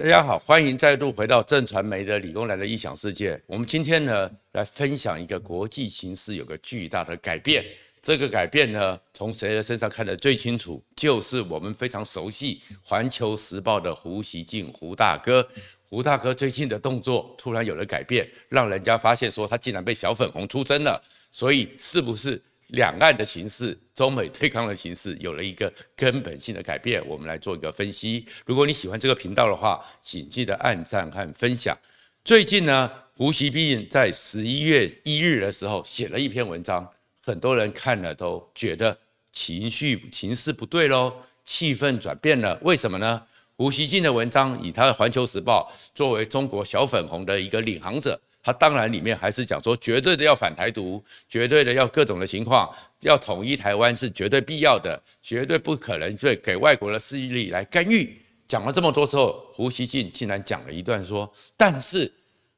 大家好，欢迎再度回到正传媒的理工男的异想世界。我们今天呢，来分享一个国际形势有个巨大的改变。这个改变呢，从谁的身上看得最清楚？就是我们非常熟悉《环球时报》的胡锡进胡大哥。胡大哥最近的动作突然有了改变，让人家发现说他竟然被小粉红出征了。所以是不是？两岸的形势，中美对抗的形势有了一个根本性的改变，我们来做一个分析。如果你喜欢这个频道的话，请记得按赞和分享。最近呢，胡锡进在十一月一日的时候写了一篇文章，很多人看了都觉得情绪情势不对喽，气氛转变了。为什么呢？胡锡进的文章以他的《环球时报》作为中国小粉红的一个领航者。他当然里面还是讲说，绝对的要反台独，绝对的要各种的情况，要统一台湾是绝对必要的，绝对不可能对给外国的势力来干预。讲了这么多之后，胡锡进竟然讲了一段说，但是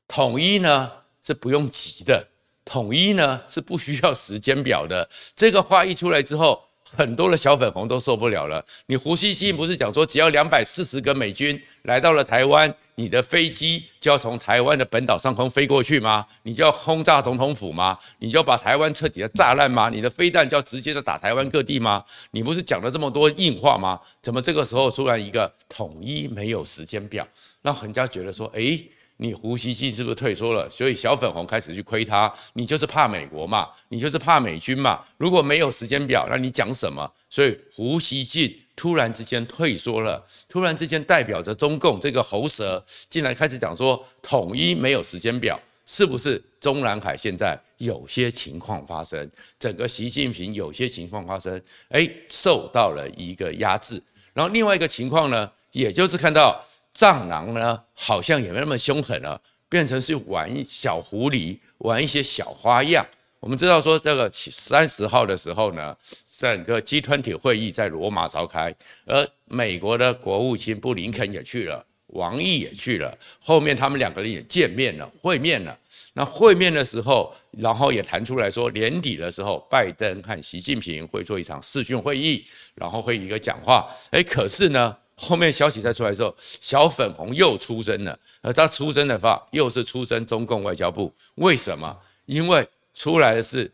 统一呢是不用急的，统一呢是不需要时间表的。这个话一出来之后。很多的小粉红都受不了了。你胡锡进不是讲说，只要两百四十个美军来到了台湾，你的飞机就要从台湾的本岛上空飞过去吗？你就要轰炸总统府吗？你就要把台湾彻底的炸烂吗？你的飞弹就要直接的打台湾各地吗？你不是讲了这么多硬话吗？怎么这个时候突然一个统一没有时间表，让人家觉得说，诶。你胡锡进是不是退缩了？所以小粉红开始去亏他，你就是怕美国嘛，你就是怕美军嘛。如果没有时间表，那你讲什么？所以胡锡进突然之间退缩了，突然之间代表着中共这个喉舌，竟然开始讲说统一没有时间表，是不是中南海现在有些情况发生？整个习近平有些情况发生，诶，受到了一个压制。然后另外一个情况呢，也就是看到。藏狼呢，好像也没那么凶狠了，变成是玩小狐狸，玩一些小花样。我们知道说，这个三十号的时候呢，整个 G20 会议在罗马召开，而美国的国务卿布林肯也去了，王毅也去了，后面他们两个人也见面了，会面了。那会面的时候，然后也谈出来说，年底的时候，拜登和习近平会做一场视讯会议，然后会一个讲话。诶，可是呢？后面消息再出来之后，小粉红又出征了，而他出征的话，又是出征中共外交部。为什么？因为出来的是，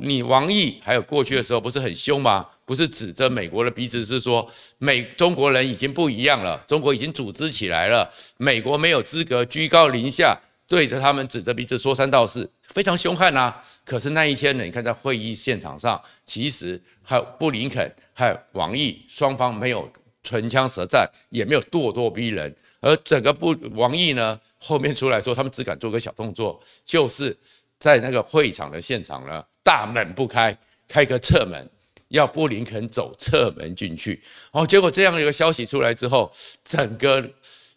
你王毅还有过去的时候不是很凶吗？不是指着美国的鼻子是说，美中国人已经不一样了，中国已经组织起来了，美国没有资格居高临下对着他们指着鼻子说三道四，非常凶悍啊。可是那一天呢，你看在会议现场上，其实还有布林肯还有王毅双方没有。唇枪舌战也没有咄咄逼人，而整个布王毅呢，后面出来说，他们只敢做个小动作，就是在那个会场的现场呢，大门不开，开个侧门，要布林肯走侧门进去。哦，结果这样一个消息出来之后，整个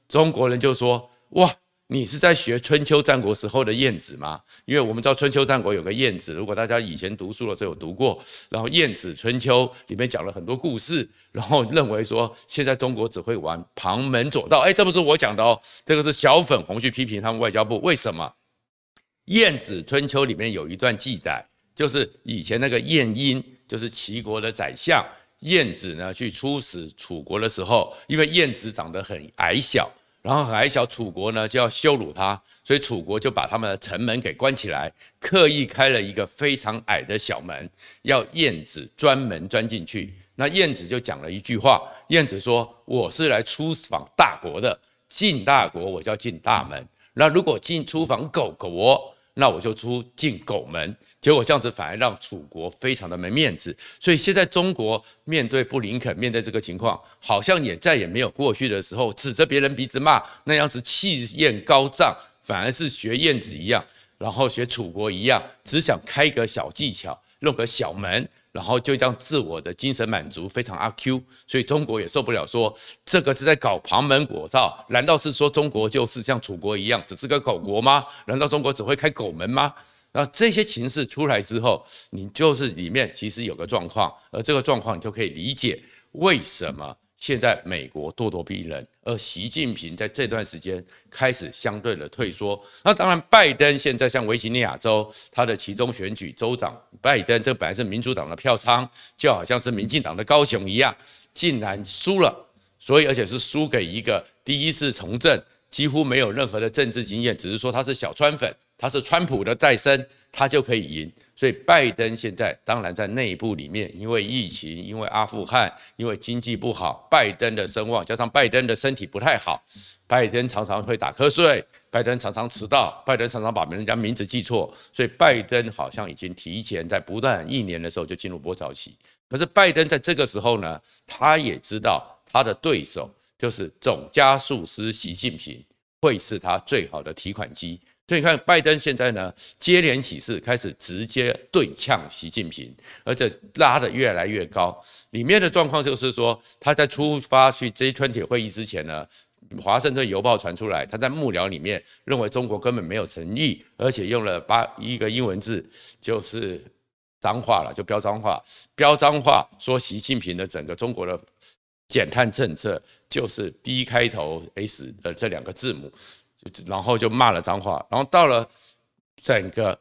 中国人就说，哇。你是在学春秋战国时候的晏子吗？因为我们知道春秋战国有个晏子，如果大家以前读书的时候有读过，然后《晏子春秋》里面讲了很多故事，然后认为说现在中国只会玩旁门左道。哎，这不是我讲的哦，这个是小粉红去批评他们外交部。为什么？《晏子春秋》里面有一段记载，就是以前那个晏婴，就是齐国的宰相，晏子呢去出使楚国的时候，因为晏子长得很矮小。然后很矮小，楚国呢就要羞辱他，所以楚国就把他们的城门给关起来，刻意开了一个非常矮的小门，要晏子专门钻进去。那晏子就讲了一句话，晏子说：“我是来出访大国的，进大国我就要进大门。那如果进出访狗国。”那我就出进狗门，结果这样子反而让楚国非常的没面子，所以现在中国面对布林肯，面对这个情况，好像也再也没有过去的时候指着别人鼻子骂那样子气焰高涨，反而是学燕子一样，然后学楚国一样，只想开个小技巧，弄个小门。然后就这样自我的精神满足非常阿 Q，所以中国也受不了说这个是在搞旁门左道，难道是说中国就是像楚国一样只是个狗国吗？难道中国只会开狗门吗？那这些情势出来之后，你就是里面其实有个状况，而这个状况你就可以理解为什么。现在美国咄咄逼人，而习近平在这段时间开始相对的退缩。那当然，拜登现在像维吉尼亚州他的其中选举州长，拜登这本来是民主党的票仓，就好像是民进党的高雄一样，竟然输了。所以而且是输给一个第一次从政，几乎没有任何的政治经验，只是说他是小川粉，他是川普的再生，他就可以赢。所以拜登现在当然在内部里面，因为疫情，因为阿富汗，因为经济不好，拜登的声望加上拜登的身体不太好，拜登常常会打瞌睡，拜登常常迟到，拜登常常把人家名字记错，所以拜登好像已经提前在不断一年的时候就进入波潮期。可是拜登在这个时候呢，他也知道他的对手。就是总加速师习近平会是他最好的提款机，所以你看拜登现在呢接连起事，开始直接对呛习近平，而且拉得越来越高。里面的状况就是说，他在出发去 G20 会议之前呢，华盛顿邮报传出来，他在幕僚里面认为中国根本没有诚意，而且用了八一个英文字，就是脏话了，就飙脏话，飙脏话说习近平的整个中国的。减碳政策就是 B 开头 S 的这两个字母，然后就骂了脏话，然后到了整个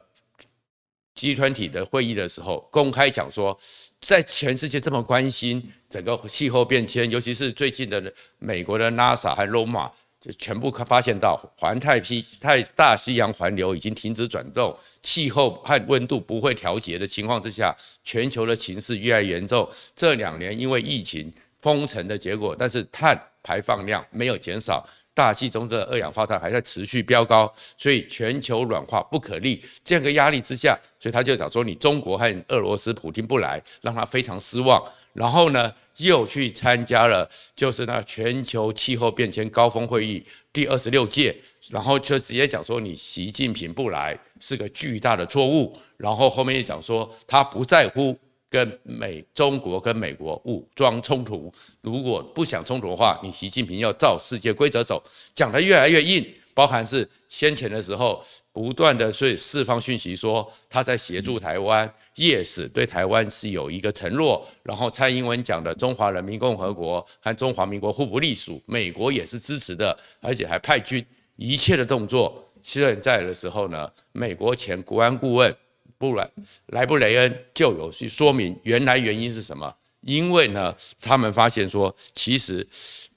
集团体的会议的时候，公开讲说，在全世界这么关心整个气候变迁，尤其是最近的美国的 NASA 和 Loma 就全部发现到环太平太大西洋环流已经停止转动，气候和温度不会调节的情况之下，全球的情势越来越严重。这两年因为疫情。封城的结果，但是碳排放量没有减少，大气中的二氧化碳还在持续飙高，所以全球暖化不可逆。这样个压力之下，所以他就讲说，你中国和俄罗斯普京不来，让他非常失望。然后呢，又去参加了就是那全球气候变迁高峰会议第二十六届，然后就直接讲说，你习近平不来是个巨大的错误。然后后面又讲说，他不在乎。跟美中国跟美国武装冲突，如果不想冲突的话，你习近平要照世界规则走，讲得越来越硬，包含是先前的时候不断的所以释放讯息说他在协助台湾，yes 对台湾是有一个承诺，然后蔡英文讲的中华人民共和国和中华民国互不隶属，美国也是支持的，而且还派军，一切的动作现在的时候呢，美国前国安顾问。不然，莱布雷恩就有去说明原来原因是什么？因为呢，他们发现说，其实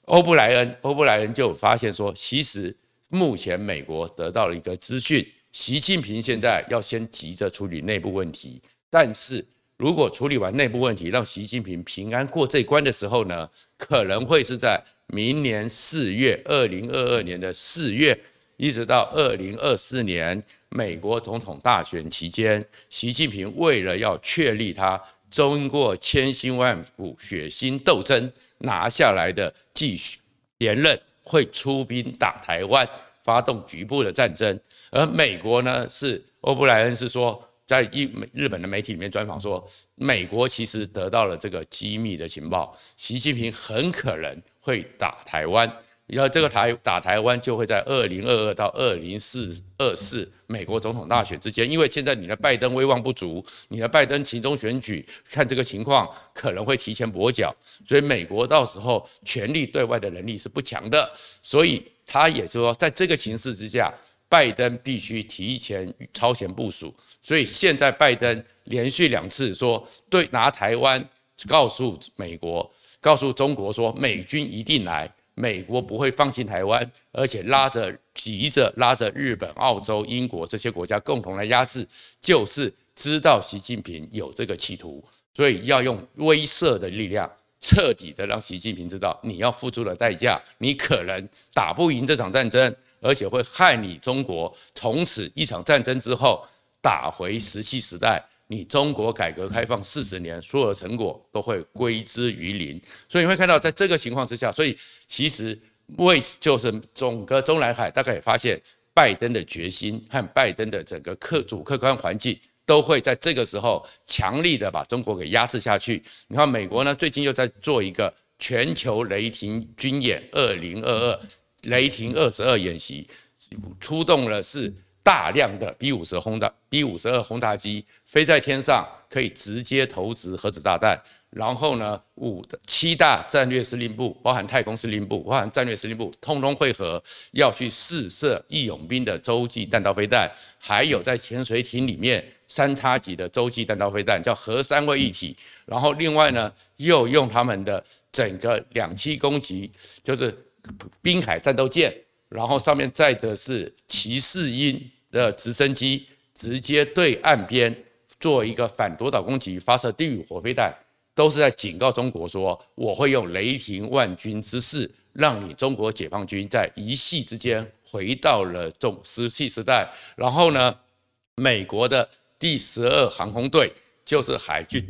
欧布莱恩，欧布莱恩就发现说，其实目前美国得到了一个资讯，习近平现在要先急着处理内部问题，但是如果处理完内部问题，让习近平平安过这关的时候呢，可能会是在明年四月，二零二二年的四月。一直到二零二四年美国总统大选期间，习近平为了要确立他中过千辛万苦、血腥斗争拿下来的继续连任，会出兵打台湾，发动局部的战争。而美国呢，是欧布莱恩是说，在一日本的媒体里面专访说，美国其实得到了这个机密的情报，习近平很可能会打台湾。然后这个台打台湾，就会在二零二二到二零四二四美国总统大选之间，因为现在你的拜登威望不足，你的拜登其中选举看这个情况可能会提前跛脚，所以美国到时候全力对外的能力是不强的，所以他也说，在这个形势之下，拜登必须提前超前部署，所以现在拜登连续两次说对拿台湾告诉美国，告诉中国说美军一定来。美国不会放弃台湾，而且拉着急着拉着日本、澳洲、英国这些国家共同来压制，就是知道习近平有这个企图，所以要用威慑的力量，彻底的让习近平知道你要付出的代价，你可能打不赢这场战争，而且会害你中国从此一场战争之后打回石器时代。你中国改革开放四十年，所有的成果都会归之于零，所以你会看到，在这个情况之下，所以其实为就是整个中南海，大概也发现拜登的决心和拜登的整个客主客观环境，都会在这个时候强力的把中国给压制下去。你看美国呢，最近又在做一个全球雷霆军演，二零二二雷霆二十二演习，出动了是。大量的 B 五十轰炸 B 五十二轰炸机飞在天上，可以直接投掷核子炸弹，然后呢，五七大战略司令部，包含太空司令部，包含战略司令部，通通会合，要去试射义勇兵的洲际弹道飞弹，还有在潜水艇里面三叉戟的洲际弹道飞弹，叫核三位一体。然后另外呢，又用他们的整个两栖攻击，就是滨海战斗舰，然后上面载着是骑士鹰的直升机，直接对岸边做一个反夺岛攻击，发射地狱火飞弹。都是在警告中国说，我会用雷霆万钧之势，让你中国解放军在一夕之间回到了中石器时代。然后呢，美国的第十二航空队就是海军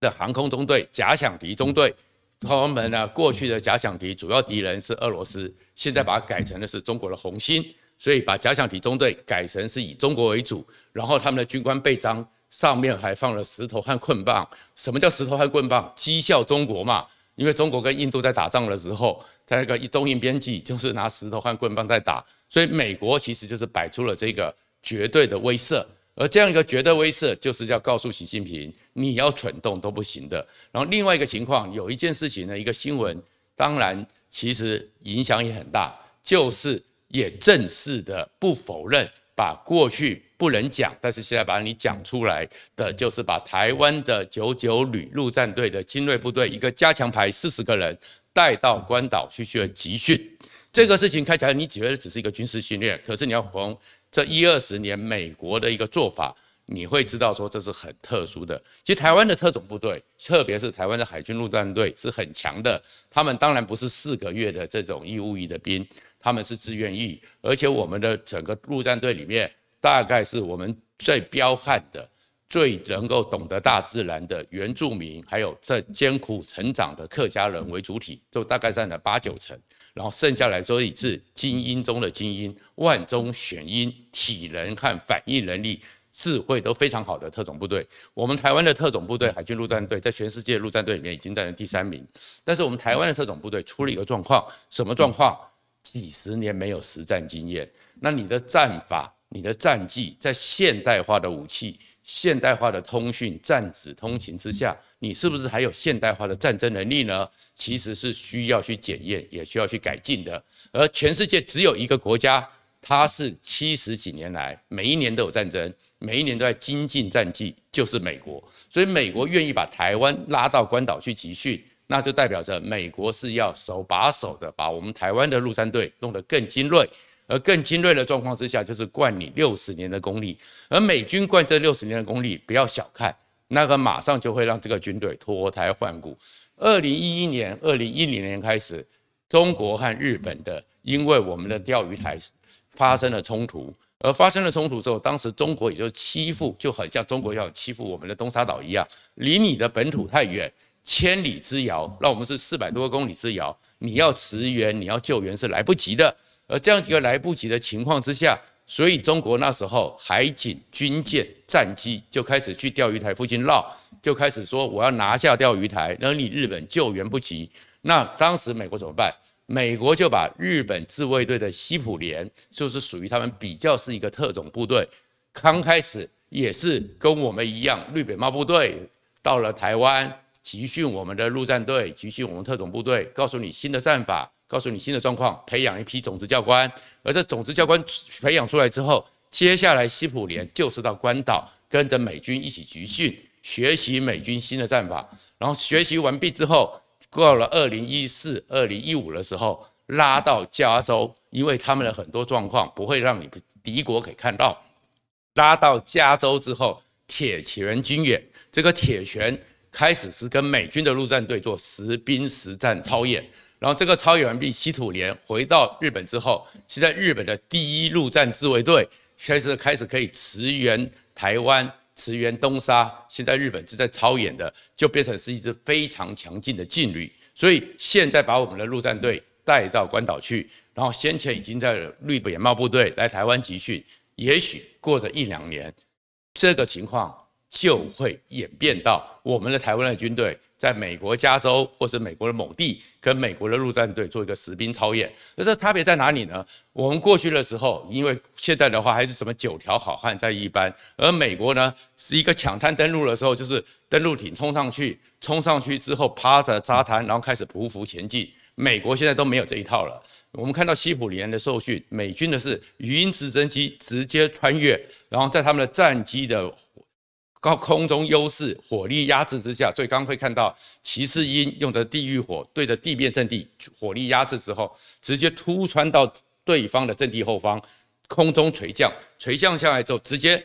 的航空中队假想敌中队，他们呢过去的假想敌主要敌人是俄罗斯，现在把它改成的是中国的红心，所以把假想敌中队改成是以中国为主，然后他们的军官背章。上面还放了石头和棍棒。什么叫石头和棍棒？讥笑中国嘛。因为中国跟印度在打仗的时候，在那个中印边境就是拿石头和棍棒在打，所以美国其实就是摆出了这个绝对的威慑。而这样一个绝对威慑，就是要告诉习近平，你要蠢动都不行的。然后另外一个情况，有一件事情呢，一个新闻，当然其实影响也很大，就是也正式的不否认。把过去不能讲，但是现在把你讲出来的，就是把台湾的九九旅陆战队的精锐部队一个加强排四十个人带到关岛去去集训。这个事情看起来你觉得只是一个军事训练，可是你要从这一二十年美国的一个做法，你会知道说这是很特殊的。其实台湾的特种部队，特别是台湾的海军陆战队是很强的，他们当然不是四个月的这种义务役的兵。他们是自愿役，而且我们的整个陆战队里面，大概是我们最彪悍的、最能够懂得大自然的原住民，还有在艰苦成长的客家人为主体，就大概占了八九成。然后剩下来所以是精英中的精英，万中选一，体能和反应能力、智慧都非常好的特种部队。我们台湾的特种部队海军陆战队在全世界陆战队里面已经占了第三名，但是我们台湾的特种部队出了一个状况，什么状况？几十年没有实战经验，那你的战法、你的战技，在现代化的武器、现代化的通讯、战指通勤之下，你是不是还有现代化的战争能力呢？其实是需要去检验，也需要去改进的。而全世界只有一个国家，它是七十几年来每一年都有战争，每一年都在精进战技，就是美国。所以美国愿意把台湾拉到关岛去集训。那就代表着美国是要手把手的把我们台湾的陆战队弄得更精锐，而更精锐的状况之下，就是灌你六十年的功力。而美军灌这六十年的功力，不要小看，那个马上就会让这个军队脱胎换骨。二零一一年、二零一零年开始，中国和日本的因为我们的钓鱼台发生了冲突，而发生了冲突之后，当时中国也就欺负，就很像中国要欺负我们的东沙岛一样，离你的本土太远。千里之遥，让我们是四百多个公里之遥，你要驰援，你要救援是来不及的。而这样一个来不及的情况之下，所以中国那时候海警、军舰、战机就开始去钓鱼台附近绕，就开始说我要拿下钓鱼台，那你日本救援不及。那当时美国怎么办？美国就把日本自卫队的西普连，就是属于他们比较是一个特种部队，刚开始也是跟我们一样，绿扁帽部队到了台湾。集训我们的陆战队，集训我们特种部队，告诉你新的战法，告诉你新的状况，培养一批种子教官。而这种子教官培养出来之后，接下来西普联就是到关岛，跟着美军一起集训，学习美军新的战法。然后学习完毕之后，过了二零一四、二零一五的时候，拉到加州，因为他们的很多状况不会让你敌国可以看到。拉到加州之后，铁拳军演，这个铁拳。开始是跟美军的陆战队做实兵实战操演，然后这个操演完毕，西土连回到日本之后，现在日本的第一陆战自卫队开始开始可以驰援台湾、驰援东沙，现在日本正在操演的，就变成是一支非常强劲的劲旅。所以现在把我们的陆战队带到关岛去，然后先前已经在绿扁帽部队来台湾集训，也许过着一两年，这个情况。就会演变到我们的台湾的军队在美国加州或是美国的某地，跟美国的陆战队做一个实兵操演。那这差别在哪里呢？我们过去的时候，因为现在的话还是什么九条好汉在一班，而美国呢是一个抢滩登陆的时候，就是登陆艇冲上去，冲上去之后趴着扎滩，然后开始匍匐前进。美国现在都没有这一套了。我们看到西普里恩的受训，美军的是语音直升机直接穿越，然后在他们的战机的高空中优势、火力压制之下，所以刚刚会看到骑士鹰用的地狱火对着地面阵地火力压制之后，直接突穿到对方的阵地后方，空中垂降，垂降下来之后直接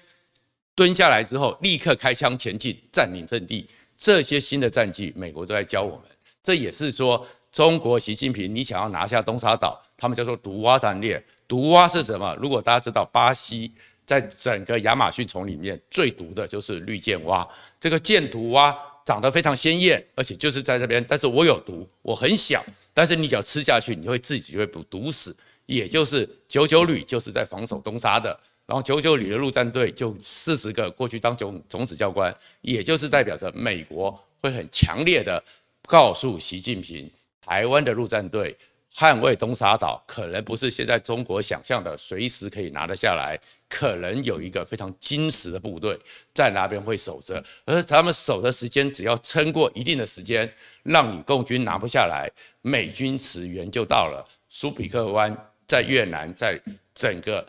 蹲下来之后，立刻开枪前进，占领阵地。这些新的战技，美国都在教我们。这也是说。中国习近平，你想要拿下东沙岛，他们叫做毒蛙战略。毒蛙是什么？如果大家知道，巴西在整个亚马逊丛里面最毒的就是绿箭蛙。这个箭毒蛙长得非常鲜艳，而且就是在这边。但是我有毒，我很小，但是你只要吃下去，你会自己就会被毒死。也就是九九旅就是在防守东沙的，然后九九旅的陆战队就四十个过去当总总指教官，也就是代表着美国会很强烈的告诉习近平。台湾的陆战队捍卫东沙岛，可能不是现在中国想象的随时可以拿得下来，可能有一个非常精实的部队在那边会守着，而他们守的时间只要撑过一定的时间，让你共军拿不下来，美军驰援就到了。苏比克湾在越南，在整个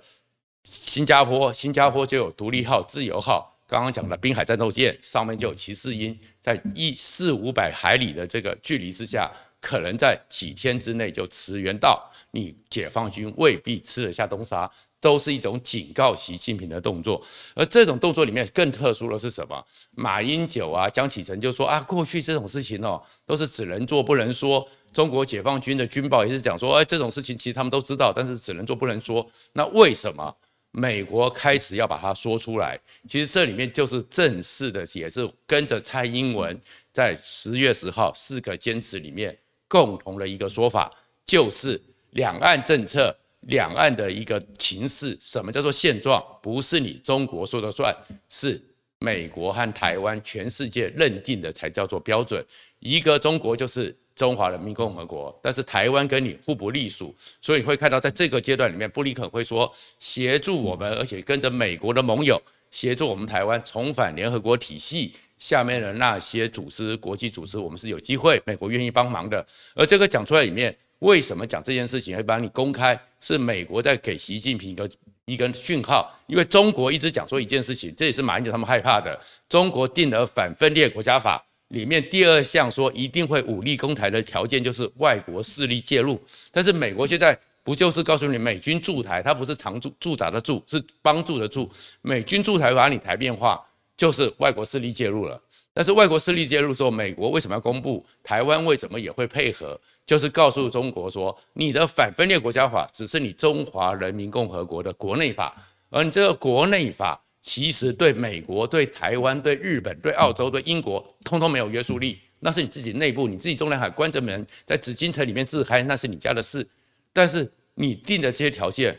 新加坡，新加坡就有独立号、自由号，刚刚讲的滨海战斗舰上面就有骑士鹰，在一四五百海里的这个距离之下。可能在几天之内就驰援到，你解放军未必吃得下东沙，都是一种警告习近平的动作。而这种动作里面更特殊的是什么？马英九啊，江启臣就说啊，过去这种事情哦，都是只能做不能说。中国解放军的军报也是讲说，哎，这种事情其实他们都知道，但是只能做不能说。那为什么美国开始要把它说出来？其实这里面就是正式的，也是跟着蔡英文在十月十号四个坚持里面。共同的一个说法就是，两岸政策、两岸的一个情势，什么叫做现状？不是你中国说的算，是美国和台湾全世界认定的才叫做标准。一个中国就是中华人民共和国，但是台湾跟你互不隶属，所以你会看到在这个阶段里面，布林肯会说协助我们，而且跟着美国的盟友协助我们台湾重返联合国体系。下面的那些组织、国际组织，我们是有机会，美国愿意帮忙的。而这个讲出来里面，为什么讲这件事情会把你公开？是美国在给习近平一个一个讯号，因为中国一直讲说一件事情，这也是马英九他们害怕的。中国定了反分裂国家法里面第二项说一定会武力攻台的条件就是外国势力介入，但是美国现在不就是告诉你美军驻台，它不是常驻驻扎的驻，是帮助的助，美军驻台把你台变化。就是外国势力介入了，但是外国势力介入之后，美国为什么要公布？台湾为什么也会配合？就是告诉中国说，你的反分裂国家法只是你中华人民共和国的国内法，而你这个国内法其实对美国、对台湾、对日本、对澳洲、对英国，通通没有约束力。那是你自己内部，你自己中南海关着门在紫禁城里面自嗨，那是你家的事。但是你定的这些条件，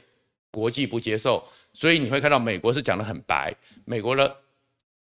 国际不接受，所以你会看到美国是讲得很白，美国的。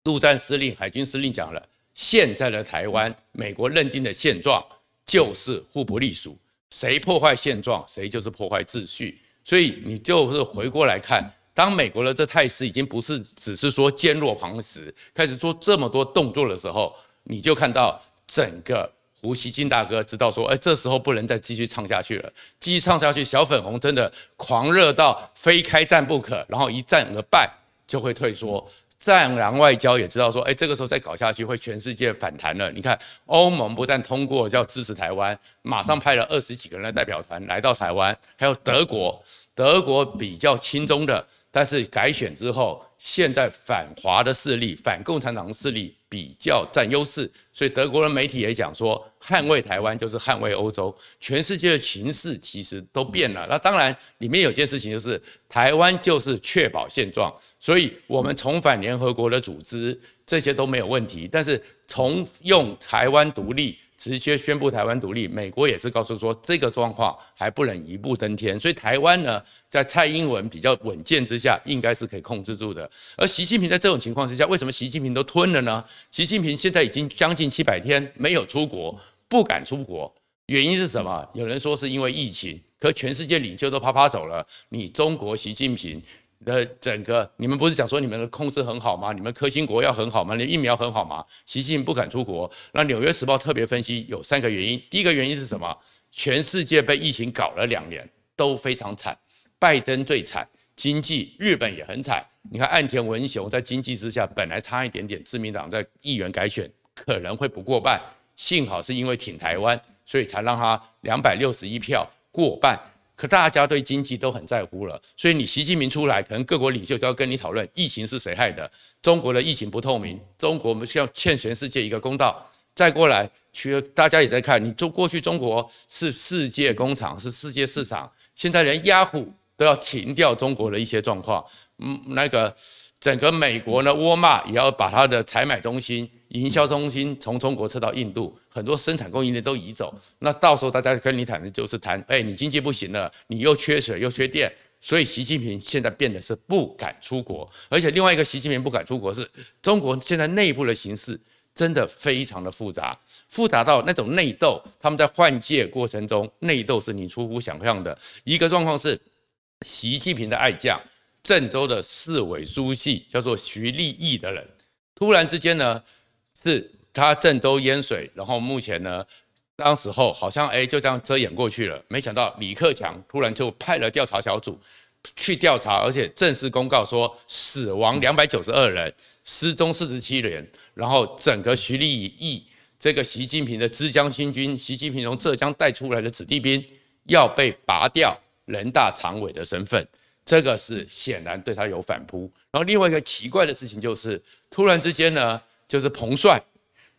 陆战司令、海军司令讲了，现在的台湾，美国认定的现状就是互不隶属，谁破坏现状，谁就是破坏秩序。所以你就是回过来看，当美国的这态势已经不是只是说坚若磐石，开始做这么多动作的时候，你就看到整个胡锡进大哥知道说，哎，这时候不能再继续唱下去了，继续唱下去，小粉红真的狂热到非开战不可，然后一战而败就会退缩。战狼外交也知道说，哎，这个时候再搞下去会全世界反弹了。你看，欧盟不但通过叫支持台湾，马上派了二十几个人的代表团来到台湾，还有德国，德国比较亲中的，但是改选之后，现在反华的势力、反共产党的势力比较占优势，所以德国的媒体也讲说，捍卫台湾就是捍卫欧洲。全世界的情势其实都变了。那当然，里面有件事情就是，台湾就是确保现状，所以我们重返联合国的组织，这些都没有问题。但是从用台湾独立。直接宣布台湾独立，美国也是告诉说这个状况还不能一步登天，所以台湾呢，在蔡英文比较稳健之下，应该是可以控制住的。而习近平在这种情况之下，为什么习近平都吞了呢？习近平现在已经将近七百天没有出国，不敢出国，原因是什么？有人说是因为疫情，可全世界领袖都趴趴走了，你中国习近平的整个，你们不是讲说你们的控制很好吗？你们科兴国药很好吗？你疫苗很好吗？习近平不敢出国，那《纽约时报》特别分析有三个原因，第一个原因是什么？全世界被疫情搞了两年，都非常惨，拜登最惨。经济，日本也很惨。你看岸田文雄在经济之下，本来差一点点，自民党在议员改选可能会不过半，幸好是因为挺台湾，所以才让他两百六十一票过半。可大家对经济都很在乎了，所以你习近平出来，可能各国领袖都要跟你讨论疫情是谁害的。中国的疫情不透明，中国我们需要欠全世界一个公道。再过来，去大家也在看，你中过去中国是世界工厂，是世界市场，现在连雅虎。都要停掉中国的一些状况，嗯，那个整个美国呢，沃尔玛也要把它的采买中心、营销中心从中国撤到印度，很多生产供应链都移走。那到时候大家跟你谈的就是谈，哎，你经济不行了，你又缺水又缺电，所以习近平现在变得是不敢出国，而且另外一个习近平不敢出国是中国现在内部的形势真的非常的复杂，复杂到那种内斗，他们在换届过程中内斗是你出乎想象的一个状况是。习近平的爱将，郑州的市委书记叫做徐立毅的人，突然之间呢，是他郑州淹水，然后目前呢，当时候好像哎就这样遮掩过去了，没想到李克强突然就派了调查小组去调查，而且正式公告说死亡两百九十二人，失踪四十七人，然后整个徐立毅这个习近平的之江新军，习近平从浙江带出来的子弟兵要被拔掉。人大常委的身份，这个是显然对他有反扑。然后另外一个奇怪的事情就是，突然之间呢，就是彭帅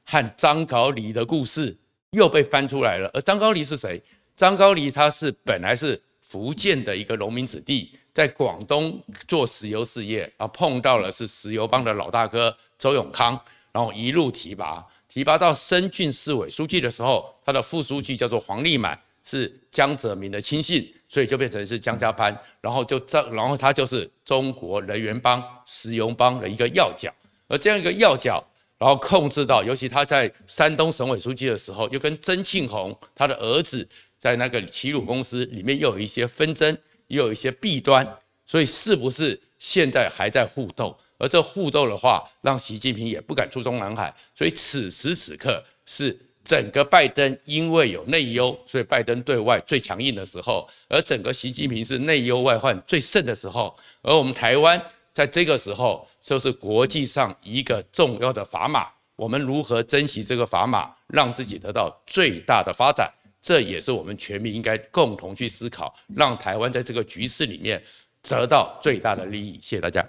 和张高丽的故事又被翻出来了。而张高丽是谁？张高丽他是本来是福建的一个农民子弟，在广东做石油事业，然后碰到了是石油帮的老大哥周永康，然后一路提拔，提拔到深圳市委书记的时候，他的副书记叫做黄立满。是江泽民的亲信，所以就变成是江家班，然后就这，然后他就是中国人员帮、石油帮的一个要角，而这样一个要角，然后控制到，尤其他在山东省委书记的时候，又跟曾庆红他的儿子在那个齐鲁公司里面又有一些纷争，又有一些弊端，所以是不是现在还在互斗？而这互斗的话，让习近平也不敢出中南海，所以此时此刻是。整个拜登因为有内忧，所以拜登对外最强硬的时候，而整个习近平是内忧外患最盛的时候，而我们台湾在这个时候就是国际上一个重要的砝码，我们如何珍惜这个砝码，让自己得到最大的发展，这也是我们全民应该共同去思考，让台湾在这个局势里面得到最大的利益。谢谢大家。